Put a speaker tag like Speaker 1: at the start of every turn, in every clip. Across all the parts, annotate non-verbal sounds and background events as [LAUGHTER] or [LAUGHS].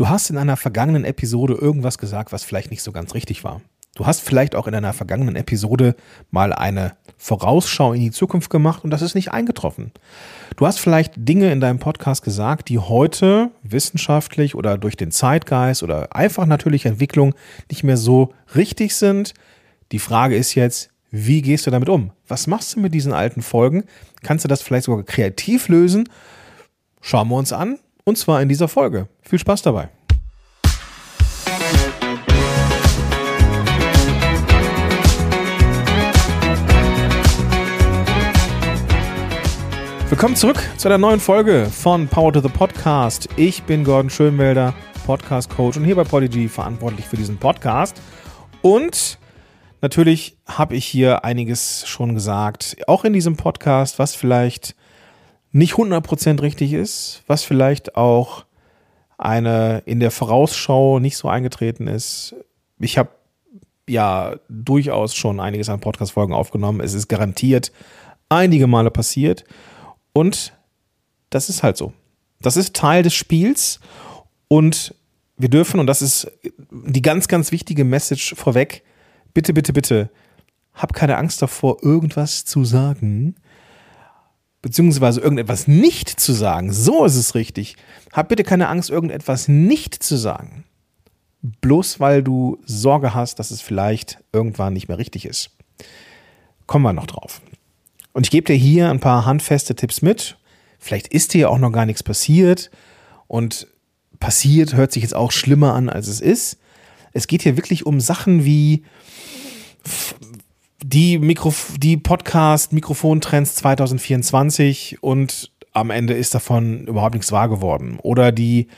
Speaker 1: Du hast in einer vergangenen Episode irgendwas gesagt, was vielleicht nicht so ganz richtig war. Du hast vielleicht auch in einer vergangenen Episode mal eine Vorausschau in die Zukunft gemacht und das ist nicht eingetroffen. Du hast vielleicht Dinge in deinem Podcast gesagt, die heute wissenschaftlich oder durch den Zeitgeist oder einfach natürliche Entwicklung nicht mehr so richtig sind. Die Frage ist jetzt, wie gehst du damit um? Was machst du mit diesen alten Folgen? Kannst du das vielleicht sogar kreativ lösen? Schauen wir uns an und zwar in dieser Folge. Viel Spaß dabei. Willkommen zurück zu einer neuen Folge von Power to the Podcast. Ich bin Gordon Schönwelder, Podcast Coach und hier bei Podigy verantwortlich für diesen Podcast. Und natürlich habe ich hier einiges schon gesagt, auch in diesem Podcast, was vielleicht nicht 100% richtig ist, was vielleicht auch eine in der Vorausschau nicht so eingetreten ist. Ich habe ja durchaus schon einiges an Podcast-Folgen aufgenommen. Es ist garantiert einige Male passiert. Und das ist halt so. Das ist Teil des Spiels. Und wir dürfen, und das ist die ganz, ganz wichtige Message vorweg, bitte, bitte, bitte, hab keine Angst davor, irgendwas zu sagen, beziehungsweise irgendetwas nicht zu sagen. So ist es richtig. Hab bitte keine Angst, irgendetwas nicht zu sagen. Bloß weil du Sorge hast, dass es vielleicht irgendwann nicht mehr richtig ist. Kommen wir noch drauf. Und ich gebe dir hier ein paar handfeste Tipps mit. Vielleicht ist dir auch noch gar nichts passiert. Und passiert hört sich jetzt auch schlimmer an, als es ist. Es geht hier wirklich um Sachen wie die, Mikro die Podcast-Mikrofontrends 2024 und am Ende ist davon überhaupt nichts wahr geworden. Oder die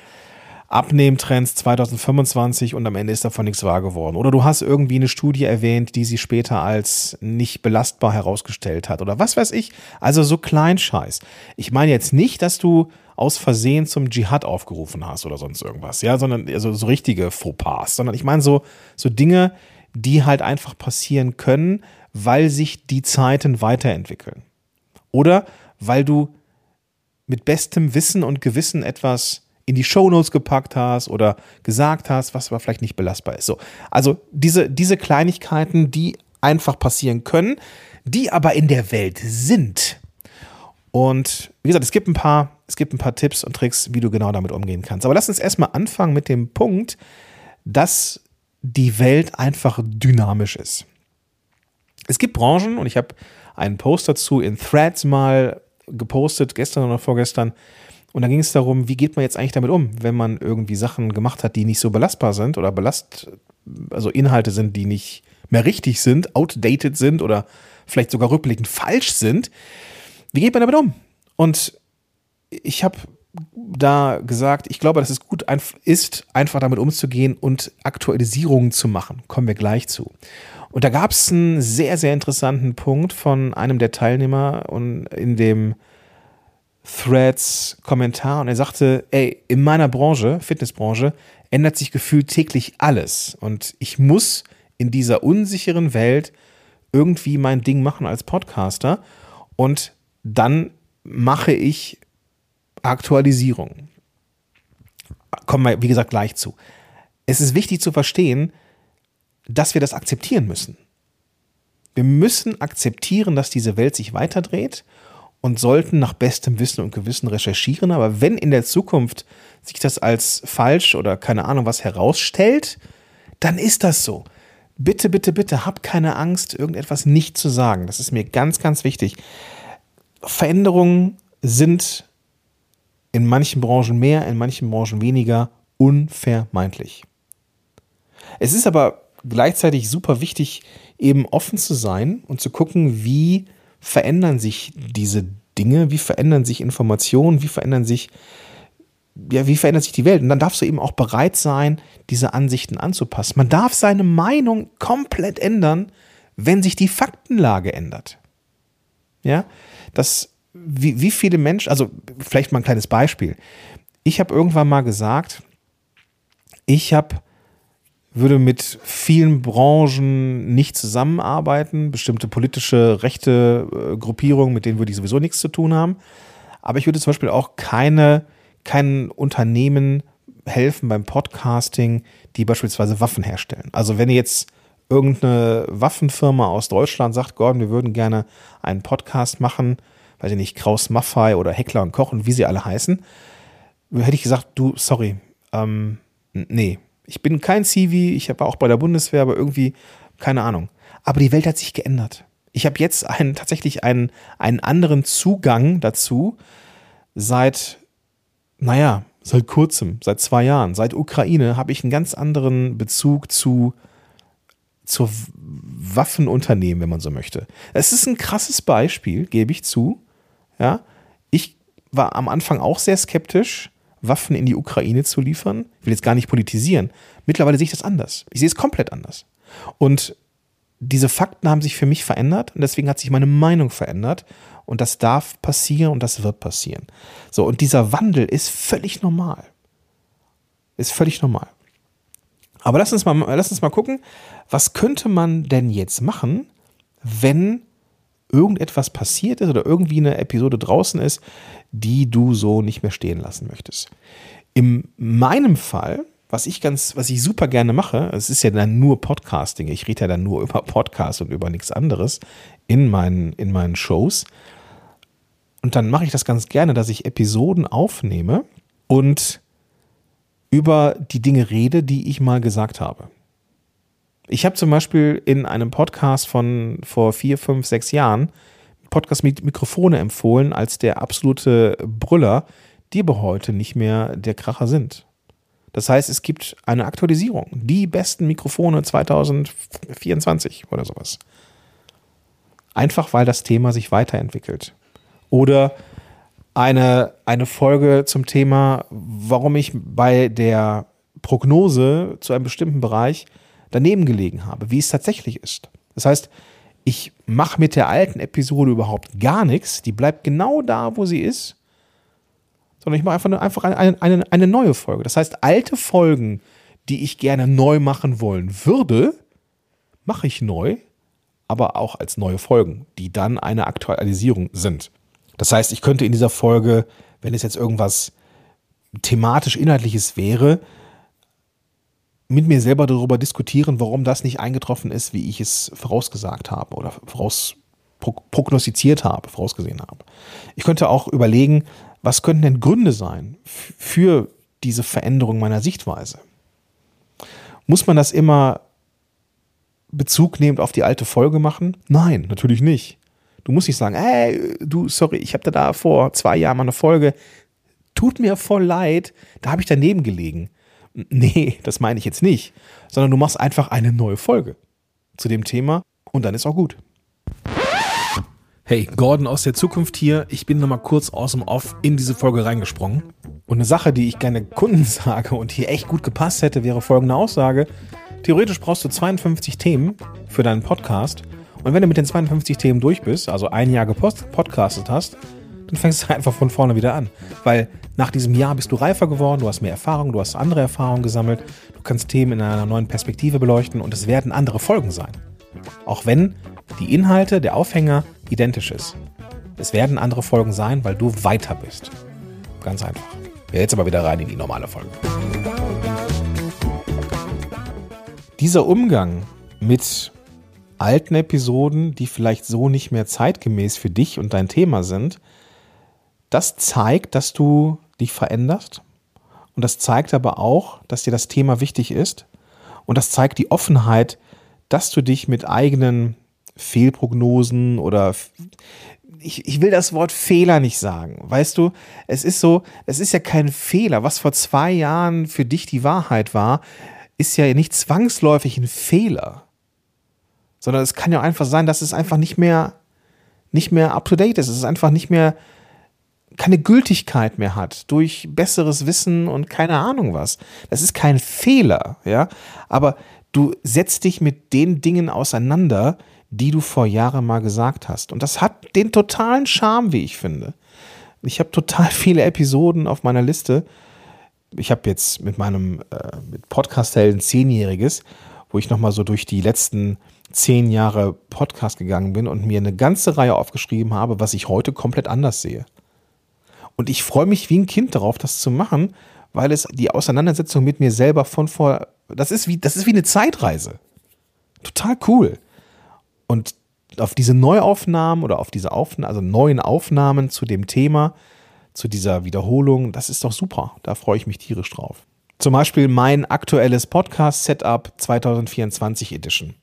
Speaker 1: Abnehmtrends 2025 und am Ende ist davon nichts wahr geworden. Oder du hast irgendwie eine Studie erwähnt, die sie später als nicht belastbar herausgestellt hat. Oder was weiß ich. Also so Kleinscheiß. Ich meine jetzt nicht, dass du aus Versehen zum Dschihad aufgerufen hast oder sonst irgendwas, ja, sondern also so richtige Fauxpas, sondern ich meine so, so Dinge, die halt einfach passieren können, weil sich die Zeiten weiterentwickeln. Oder weil du mit bestem Wissen und Gewissen etwas in die Shownotes gepackt hast oder gesagt hast, was aber vielleicht nicht belastbar ist. So, also diese, diese Kleinigkeiten, die einfach passieren können, die aber in der Welt sind. Und wie gesagt, es gibt ein paar, es gibt ein paar Tipps und Tricks, wie du genau damit umgehen kannst. Aber lass uns erstmal anfangen mit dem Punkt, dass die Welt einfach dynamisch ist. Es gibt Branchen, und ich habe einen Post dazu in Threads mal gepostet, gestern oder vorgestern. Und da ging es darum, wie geht man jetzt eigentlich damit um, wenn man irgendwie Sachen gemacht hat, die nicht so belastbar sind oder belast, also Inhalte sind, die nicht mehr richtig sind, outdated sind oder vielleicht sogar rückblickend falsch sind. Wie geht man damit um? Und ich habe da gesagt, ich glaube, dass es gut ist, einfach damit umzugehen und Aktualisierungen zu machen. Kommen wir gleich zu. Und da gab es einen sehr, sehr interessanten Punkt von einem der Teilnehmer und in dem Threads Kommentar und er sagte, ey, in meiner Branche, Fitnessbranche, ändert sich gefühlt täglich alles und ich muss in dieser unsicheren Welt irgendwie mein Ding machen als Podcaster und dann mache ich Aktualisierung. Kommen wir, wie gesagt, gleich zu. Es ist wichtig zu verstehen, dass wir das akzeptieren müssen. Wir müssen akzeptieren, dass diese Welt sich weiterdreht und sollten nach bestem Wissen und Gewissen recherchieren. Aber wenn in der Zukunft sich das als falsch oder keine Ahnung was herausstellt, dann ist das so. Bitte, bitte, bitte, hab keine Angst, irgendetwas nicht zu sagen. Das ist mir ganz, ganz wichtig. Veränderungen sind in manchen Branchen mehr, in manchen Branchen weniger unvermeidlich. Es ist aber gleichzeitig super wichtig, eben offen zu sein und zu gucken, wie verändern sich diese Dinge, wie verändern sich Informationen, wie verändern sich, ja, wie verändert sich die Welt. Und dann darfst du eben auch bereit sein, diese Ansichten anzupassen. Man darf seine Meinung komplett ändern, wenn sich die Faktenlage ändert. Ja, das, wie, wie viele Menschen, also vielleicht mal ein kleines Beispiel. Ich habe irgendwann mal gesagt, ich habe würde mit vielen Branchen nicht zusammenarbeiten, bestimmte politische rechte äh, Gruppierungen, mit denen würde ich sowieso nichts zu tun haben. Aber ich würde zum Beispiel auch keine, kein Unternehmen helfen beim Podcasting, die beispielsweise Waffen herstellen. Also wenn jetzt irgendeine Waffenfirma aus Deutschland sagt, Gordon, wir würden gerne einen Podcast machen, weiß ich nicht, Kraus Maffei oder Heckler und Koch und wie sie alle heißen, hätte ich gesagt, du, sorry, ähm, nee, ich bin kein Civi, ich war auch bei der Bundeswehr, aber irgendwie, keine Ahnung. Aber die Welt hat sich geändert. Ich habe jetzt einen, tatsächlich einen, einen anderen Zugang dazu seit, naja, seit kurzem, seit zwei Jahren, seit Ukraine habe ich einen ganz anderen Bezug zu zur Waffenunternehmen, wenn man so möchte. Es ist ein krasses Beispiel, gebe ich zu. Ja, ich war am Anfang auch sehr skeptisch, Waffen in die Ukraine zu liefern. Ich will jetzt gar nicht politisieren. Mittlerweile sehe ich das anders. Ich sehe es komplett anders. Und diese Fakten haben sich für mich verändert und deswegen hat sich meine Meinung verändert und das darf passieren und das wird passieren. So, und dieser Wandel ist völlig normal. Ist völlig normal. Aber lass uns mal, lass uns mal gucken, was könnte man denn jetzt machen, wenn irgendetwas passiert ist oder irgendwie eine Episode draußen ist, die du so nicht mehr stehen lassen möchtest. In meinem Fall was ich ganz, was ich super gerne mache, es ist ja dann nur Podcasting, ich rede ja dann nur [LAUGHS] über Podcasts und über nichts anderes in meinen, in meinen Shows. Und dann mache ich das ganz gerne, dass ich Episoden aufnehme und über die Dinge rede, die ich mal gesagt habe. Ich habe zum Beispiel in einem Podcast von vor vier, fünf, sechs Jahren Podcast mit Mikrofone empfohlen als der absolute Brüller, die aber heute nicht mehr der Kracher sind. Das heißt, es gibt eine Aktualisierung. Die besten Mikrofone 2024 oder sowas. Einfach weil das Thema sich weiterentwickelt. Oder eine, eine Folge zum Thema, warum ich bei der Prognose zu einem bestimmten Bereich daneben gelegen habe, wie es tatsächlich ist. Das heißt, ich mache mit der alten Episode überhaupt gar nichts, die bleibt genau da, wo sie ist sondern ich mache einfach, eine, einfach eine, eine, eine neue Folge. Das heißt, alte Folgen, die ich gerne neu machen wollen würde, mache ich neu, aber auch als neue Folgen, die dann eine Aktualisierung sind. Das heißt, ich könnte in dieser Folge, wenn es jetzt irgendwas thematisch inhaltliches wäre, mit mir selber darüber diskutieren, warum das nicht eingetroffen ist, wie ich es vorausgesagt habe oder voraus prognostiziert habe, vorausgesehen habe. Ich könnte auch überlegen, was könnten denn Gründe sein für diese Veränderung meiner Sichtweise? Muss man das immer Bezug nehmend auf die alte Folge machen? Nein, natürlich nicht. Du musst nicht sagen, ey, du, sorry, ich habe da vor zwei Jahren mal eine Folge, tut mir voll leid, da habe ich daneben gelegen. Nee, das meine ich jetzt nicht, sondern du machst einfach eine neue Folge zu dem Thema und dann ist auch gut. Hey, Gordon aus der Zukunft hier. Ich bin nochmal kurz aus dem Off in diese Folge reingesprungen. Und eine Sache, die ich gerne Kunden [LAUGHS] sage und hier echt gut gepasst hätte, wäre folgende Aussage. Theoretisch brauchst du 52 Themen für deinen Podcast. Und wenn du mit den 52 Themen durch bist, also ein Jahr gepodcastet hast, dann fängst du [LAUGHS] einfach von vorne wieder an. Weil nach diesem Jahr bist du reifer geworden, du hast mehr Erfahrung, du hast andere Erfahrungen gesammelt, du kannst Themen in einer neuen Perspektive beleuchten und es werden andere Folgen sein. Auch wenn die Inhalte, der Aufhänger identisch ist. Es werden andere Folgen sein, weil du weiter bist. Ganz einfach. Jetzt aber wieder rein in die normale Folge. Dieser Umgang mit alten Episoden, die vielleicht so nicht mehr zeitgemäß für dich und dein Thema sind, das zeigt, dass du dich veränderst. Und das zeigt aber auch, dass dir das Thema wichtig ist. Und das zeigt die Offenheit, dass du dich mit eigenen Fehlprognosen oder ich, ich will das Wort Fehler nicht sagen. Weißt du, es ist so, es ist ja kein Fehler. Was vor zwei Jahren für dich die Wahrheit war, ist ja nicht zwangsläufig ein Fehler. Sondern es kann ja einfach sein, dass es einfach nicht mehr, nicht mehr up to date ist. Es ist einfach nicht mehr, keine Gültigkeit mehr hat durch besseres Wissen und keine Ahnung was. Das ist kein Fehler, ja. Aber du setzt dich mit den Dingen auseinander, die du vor Jahren mal gesagt hast. Und das hat den totalen Charme, wie ich finde. Ich habe total viele Episoden auf meiner Liste. Ich habe jetzt mit meinem äh, mit Podcast-Helden Zehnjähriges, wo ich nochmal so durch die letzten zehn Jahre Podcast gegangen bin und mir eine ganze Reihe aufgeschrieben habe, was ich heute komplett anders sehe. Und ich freue mich wie ein Kind darauf, das zu machen, weil es die Auseinandersetzung mit mir selber von vor, das ist wie, das ist wie eine Zeitreise. Total cool. Und auf diese Neuaufnahmen oder auf diese Aufnahmen, also neuen Aufnahmen zu dem Thema, zu dieser Wiederholung, das ist doch super. Da freue ich mich tierisch drauf. Zum Beispiel mein aktuelles Podcast-Setup 2024 Edition.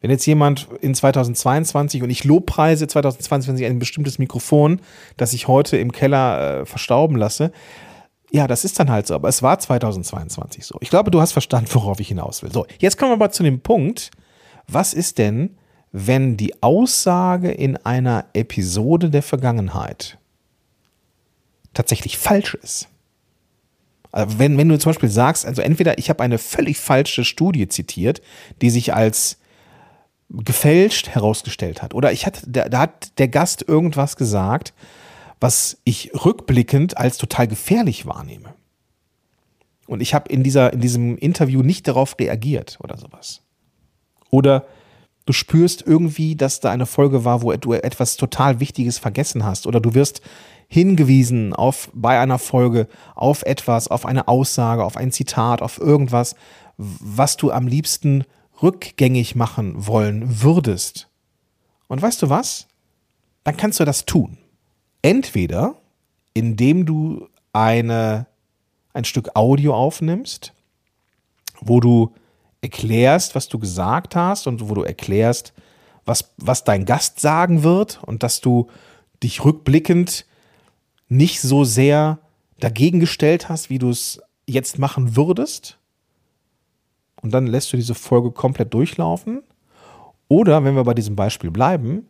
Speaker 1: Wenn jetzt jemand in 2022 und ich lobpreise 2022 ein bestimmtes Mikrofon, das ich heute im Keller äh, verstauben lasse, ja, das ist dann halt so, aber es war 2022 so. Ich glaube, du hast verstanden, [LAUGHS] worauf ich hinaus will. So, jetzt kommen wir aber zu dem Punkt, was ist denn, wenn die Aussage in einer Episode der Vergangenheit tatsächlich falsch ist? Also wenn, wenn du zum Beispiel sagst, also entweder ich habe eine völlig falsche Studie zitiert, die sich als gefälscht herausgestellt hat, oder ich hatte, da, da hat der Gast irgendwas gesagt, was ich rückblickend als total gefährlich wahrnehme. Und ich habe in, in diesem Interview nicht darauf reagiert oder sowas. Oder du spürst irgendwie, dass da eine Folge war, wo du etwas total Wichtiges vergessen hast. Oder du wirst hingewiesen auf bei einer Folge auf etwas, auf eine Aussage, auf ein Zitat, auf irgendwas, was du am liebsten rückgängig machen wollen würdest. Und weißt du was? Dann kannst du das tun. Entweder indem du eine, ein Stück Audio aufnimmst, wo du erklärst, was du gesagt hast und wo du erklärst, was, was dein Gast sagen wird und dass du dich rückblickend nicht so sehr dagegen gestellt hast, wie du es jetzt machen würdest. Und dann lässt du diese Folge komplett durchlaufen. Oder, wenn wir bei diesem Beispiel bleiben,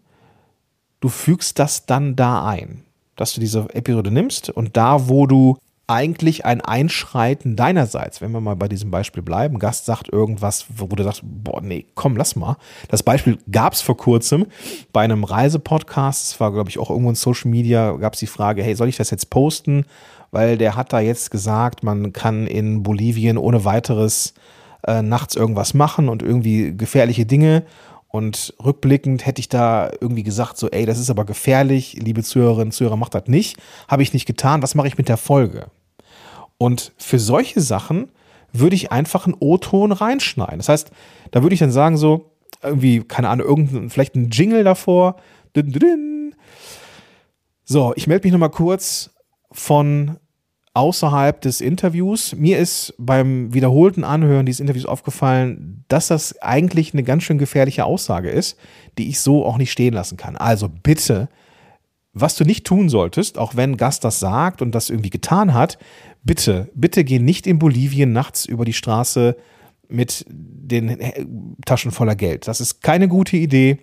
Speaker 1: du fügst das dann da ein, dass du diese Episode nimmst und da, wo du eigentlich ein Einschreiten deinerseits, wenn wir mal bei diesem Beispiel bleiben, Gast sagt irgendwas, wo du sagst, boah, nee, komm, lass mal. Das Beispiel gab es vor kurzem bei einem Reisepodcast, es war, glaube ich, auch irgendwo in Social Media, gab es die Frage, hey, soll ich das jetzt posten? Weil der hat da jetzt gesagt, man kann in Bolivien ohne weiteres äh, nachts irgendwas machen und irgendwie gefährliche Dinge. Und rückblickend hätte ich da irgendwie gesagt, so, ey, das ist aber gefährlich, liebe Zuhörerinnen Zuhörer, macht das nicht. Habe ich nicht getan. Was mache ich mit der Folge? Und für solche Sachen würde ich einfach einen O-Ton reinschneiden. Das heißt, da würde ich dann sagen, so, irgendwie, keine Ahnung, irgendein, vielleicht ein Jingle davor. So, ich melde mich nochmal kurz von außerhalb des Interviews. Mir ist beim wiederholten Anhören dieses Interviews aufgefallen, dass das eigentlich eine ganz schön gefährliche Aussage ist, die ich so auch nicht stehen lassen kann. Also bitte, was du nicht tun solltest, auch wenn Gast das sagt und das irgendwie getan hat, bitte, bitte geh nicht in Bolivien nachts über die Straße mit den Taschen voller Geld. Das ist keine gute Idee.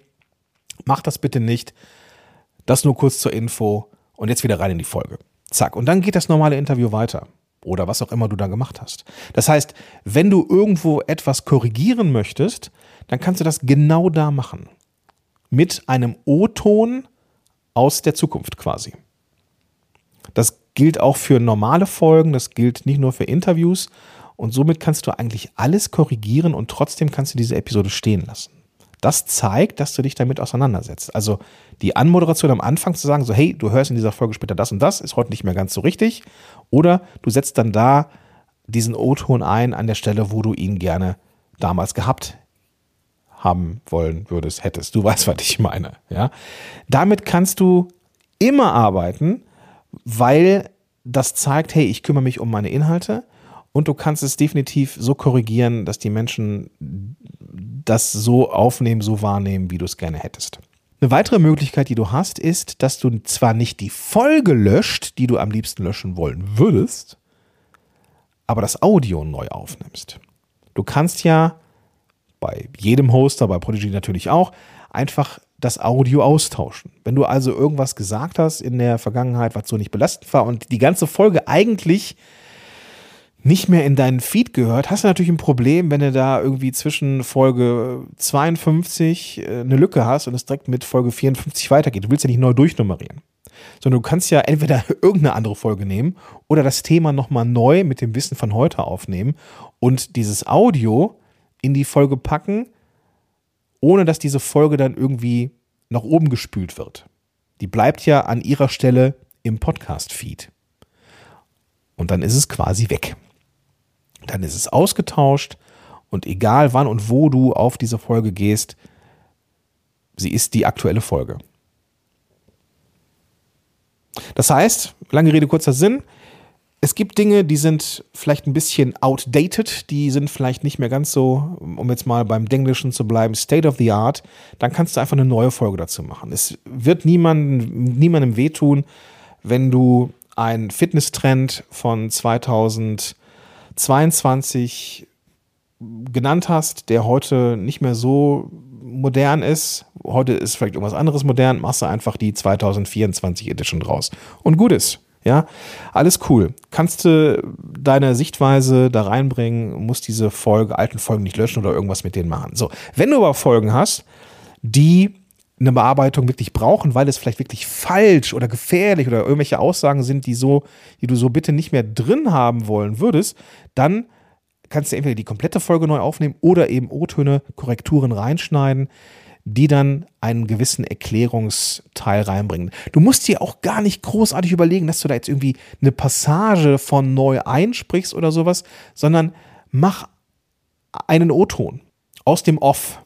Speaker 1: Mach das bitte nicht. Das nur kurz zur Info und jetzt wieder rein in die Folge. Zack. Und dann geht das normale Interview weiter. Oder was auch immer du da gemacht hast. Das heißt, wenn du irgendwo etwas korrigieren möchtest, dann kannst du das genau da machen. Mit einem O-Ton aus der Zukunft quasi. Das gilt auch für normale Folgen, das gilt nicht nur für Interviews. Und somit kannst du eigentlich alles korrigieren und trotzdem kannst du diese Episode stehen lassen. Das zeigt, dass du dich damit auseinandersetzt. Also die Anmoderation am Anfang zu sagen, so hey, du hörst in dieser Folge später das und das, ist heute nicht mehr ganz so richtig. Oder du setzt dann da diesen O-Ton ein an der Stelle, wo du ihn gerne damals gehabt haben wollen würdest, hättest. Du weißt, was ich meine. Ja? Damit kannst du immer arbeiten weil das zeigt, hey, ich kümmere mich um meine Inhalte und du kannst es definitiv so korrigieren, dass die Menschen das so aufnehmen, so wahrnehmen, wie du es gerne hättest. Eine weitere Möglichkeit, die du hast, ist, dass du zwar nicht die Folge löscht, die du am liebsten löschen wollen würdest, aber das Audio neu aufnimmst. Du kannst ja bei jedem Hoster, bei Prodigy natürlich auch, einfach das Audio austauschen. Wenn du also irgendwas gesagt hast in der Vergangenheit, was so nicht belastend war und die ganze Folge eigentlich nicht mehr in deinen Feed gehört, hast du natürlich ein Problem, wenn du da irgendwie zwischen Folge 52 äh, eine Lücke hast und es direkt mit Folge 54 weitergeht. Du willst ja nicht neu durchnummerieren. Sondern du kannst ja entweder [LAUGHS] irgendeine andere Folge nehmen oder das Thema nochmal neu mit dem Wissen von heute aufnehmen und dieses Audio in die Folge packen, ohne dass diese Folge dann irgendwie nach oben gespült wird. Die bleibt ja an ihrer Stelle im Podcast-Feed. und dann ist es quasi weg. Dann ist es ausgetauscht und egal wann und wo du auf diese Folge gehst, sie ist die aktuelle Folge. Das heißt, lange Rede, kurzer Sinn, es gibt Dinge, die sind vielleicht ein bisschen outdated, die sind vielleicht nicht mehr ganz so, um jetzt mal beim Denglischen zu bleiben, State of the Art. Dann kannst du einfach eine neue Folge dazu machen. Es wird niemandem, niemandem wehtun, wenn du einen Fitnesstrend von 2022 genannt hast, der heute nicht mehr so modern ist. Heute ist vielleicht irgendwas anderes modern, machst du einfach die 2024 Edition draus. Und gut ist. Ja, alles cool. Kannst du deine Sichtweise da reinbringen, musst diese Folge, alten Folgen nicht löschen oder irgendwas mit denen machen. So, wenn du aber Folgen hast, die eine Bearbeitung wirklich brauchen, weil es vielleicht wirklich falsch oder gefährlich oder irgendwelche Aussagen sind, die so, die du so bitte nicht mehr drin haben wollen würdest, dann kannst du entweder die komplette Folge neu aufnehmen oder eben O-Töne, Korrekturen reinschneiden die dann einen gewissen Erklärungsteil reinbringen. Du musst dir auch gar nicht großartig überlegen, dass du da jetzt irgendwie eine Passage von neu einsprichst oder sowas, sondern mach einen O-Ton aus dem Off.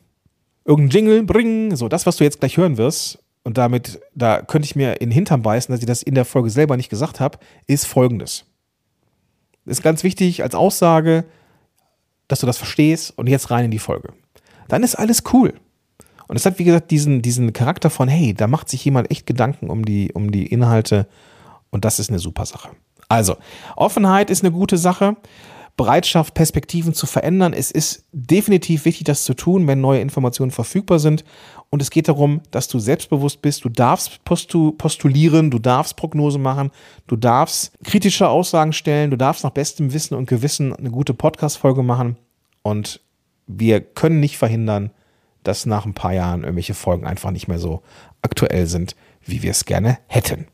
Speaker 1: Irgendein Jingle, bring, so das, was du jetzt gleich hören wirst. Und damit, da könnte ich mir in den Hintern beißen, dass ich das in der Folge selber nicht gesagt habe, ist folgendes. Ist ganz wichtig als Aussage, dass du das verstehst und jetzt rein in die Folge. Dann ist alles cool. Und es hat, wie gesagt, diesen, diesen Charakter von, hey, da macht sich jemand echt Gedanken um die, um die Inhalte und das ist eine super Sache. Also, Offenheit ist eine gute Sache. Bereitschaft, Perspektiven zu verändern. Es ist definitiv wichtig, das zu tun, wenn neue Informationen verfügbar sind. Und es geht darum, dass du selbstbewusst bist. Du darfst postulieren, du darfst Prognosen machen, du darfst kritische Aussagen stellen, du darfst nach bestem Wissen und Gewissen eine gute Podcast-Folge machen. Und wir können nicht verhindern, dass nach ein paar Jahren irgendwelche Folgen einfach nicht mehr so aktuell sind, wie wir es gerne hätten.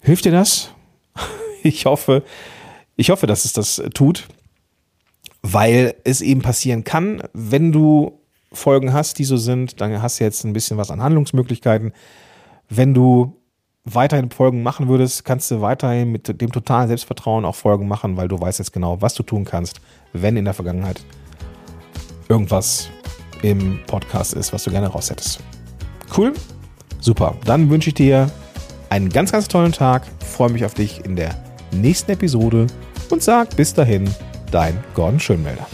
Speaker 1: Hilft dir das? [LAUGHS] Ich hoffe, ich hoffe, dass es das tut, weil es eben passieren kann, wenn du Folgen hast, die so sind, dann hast du jetzt ein bisschen was an Handlungsmöglichkeiten. Wenn du weiterhin Folgen machen würdest, kannst du weiterhin mit dem totalen Selbstvertrauen auch Folgen machen, weil du weißt jetzt genau, was du tun kannst, wenn in der Vergangenheit irgendwas im Podcast ist, was du gerne raus hättest. Cool? Super. Dann wünsche ich dir einen ganz, ganz tollen Tag. Freue mich auf dich in der nächsten Episode und sag bis dahin, dein Gordon Schönmelder.